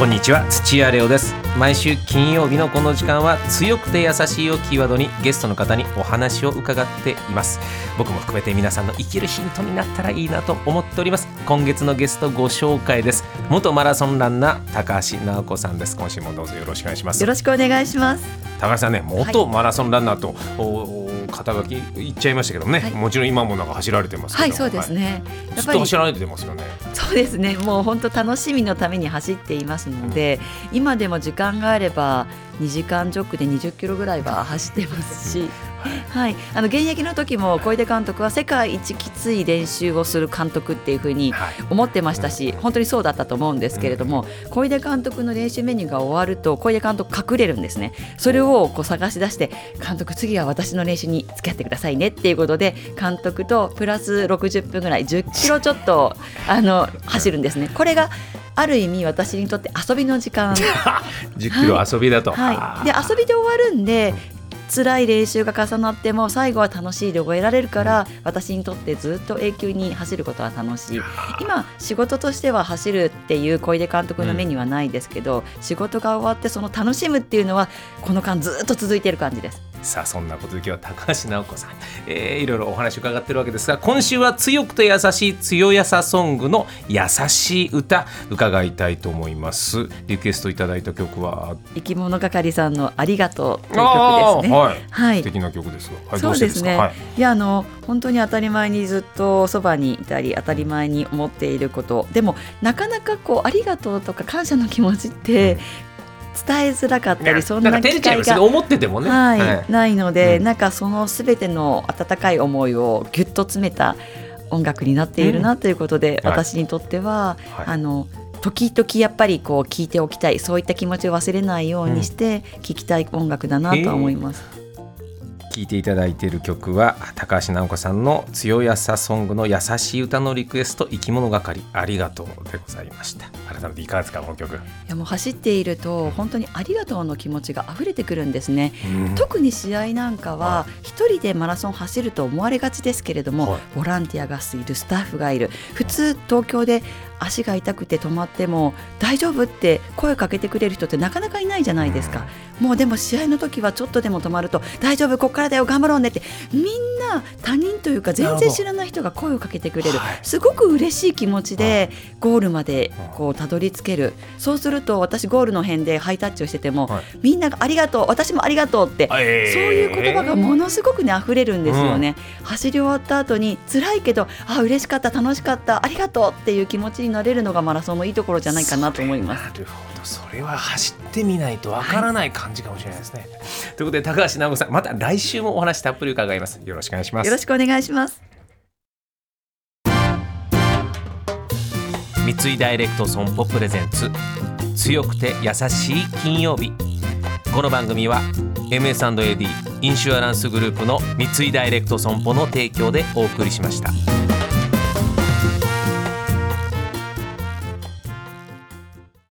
こんにちは土屋レオです。毎週金曜日のこの時間は強くて優しいをキーワードにゲストの方にお話を伺っています。僕も含めて皆さんの生きるヒントになったらいいなと思っております。今月のゲストご紹介です。元マラソンランナー高橋直子さんです。今週もどうぞよろしくお願いします。よろしくお願いします。高橋さんね元マラソンランナーと、お肩書き言っちゃいましたけどね、はい、もちろん今もなんか走られてますはいそうですね、はい、やっぱり走られてますよね。そうですね。もう本当楽しみのために走っていますので、うん、今でも時間があれば2時間ジョックで20キロぐらいは走ってますし はい、あの現役の時も小出監督は世界一きつい練習をする監督っていうふうに思ってましたし、本当にそうだったと思うんですけれども、小出監督の練習メニューが終わると小出監督隠れるんですね。それをこう探し出して監督次は私の練習に付き合ってくださいねっていうことで監督とプラス60分ぐらい10キロちょっとあの走るんですね。これがある意味私にとって遊びの時間。10キロ遊びだと、はい、はい、で遊びで終わるんで辛い練習が重なっても最後は楽しいで終えられるから私にとってずっと永久に走ることは楽しい今仕事としては走るっていう小出監督の目にはないですけど、うん、仕事が終わってその楽しむっていうのはこの間ずっと続いている感じです。さあそんなことで今日は高橋直子さん、えー、いろいろお話伺ってるわけですが今週は強くて優しい強やさソングの優しい歌伺いたいと思います。リクエストいただいた曲は？生き物係さんのありがとうという曲ですね。はい、はい、素敵な曲ですはい、そうですね、はい、いやあの本当に当たり前にずっとそばにいたり当たり前に思っていること。でもなかなかこうありがとうとか感謝の気持ちって、伝えづらかったりそんな機会が思っててもね、はいはい、ないので、うん、なんかそのすべての温かい思いをぎゅっと詰めた音楽になっているなということで、うん、私にとっては、はい、あの時々やっぱりこう聞いておきたいそういった気持ちを忘れないようにして聞きたい音楽だなと思います。うん聴いていただいている曲は高橋直子さんの「強やさソング」の優しい歌のリクエスト「生き物係ありがとう」でございました。改めていかがですかこの曲。いやもう走っていると本当にありがとうの気持ちが溢れてくるんですね、うん、特に試合なんかは一人でマラソン走ると思われがちですけれども、はい、ボランティアがいるスタッフがいる。普通東京で足が痛くて止まっても大丈夫って声をかけてくれる人ってなかなかいないじゃないですか、うん、もうでも試合の時はちょっとでも止まると大丈夫ここからだよ頑張ろうねってみんな他人というか全然知らない人が声をかけてくれるすごく嬉しい気持ちでゴールまでこうたどり着ける。そうすると私ゴールの辺でハイタッチをしてても、はい、みんながありがとう私もありがとうって、えー、そういう言葉がものすごくね溢れるんですよね、うん、走り終わった後に辛いけどあ嬉しかった楽しかったありがとうっていう気持ちになれるのがマラソンのいいところじゃないかなと思います。なるほどそれは走ってみないとわからない感じかもしれないですね。はい、ということで高橋直子さんまた来週もお話たっぷり伺います。よろしくお願いします。よろしくお願いします。三井ダイレクト損保プレゼンツ強くて優しい金曜日この番組は MS&AD インシュアランスグループの三井ダイレクト損保の提供でお送りしました。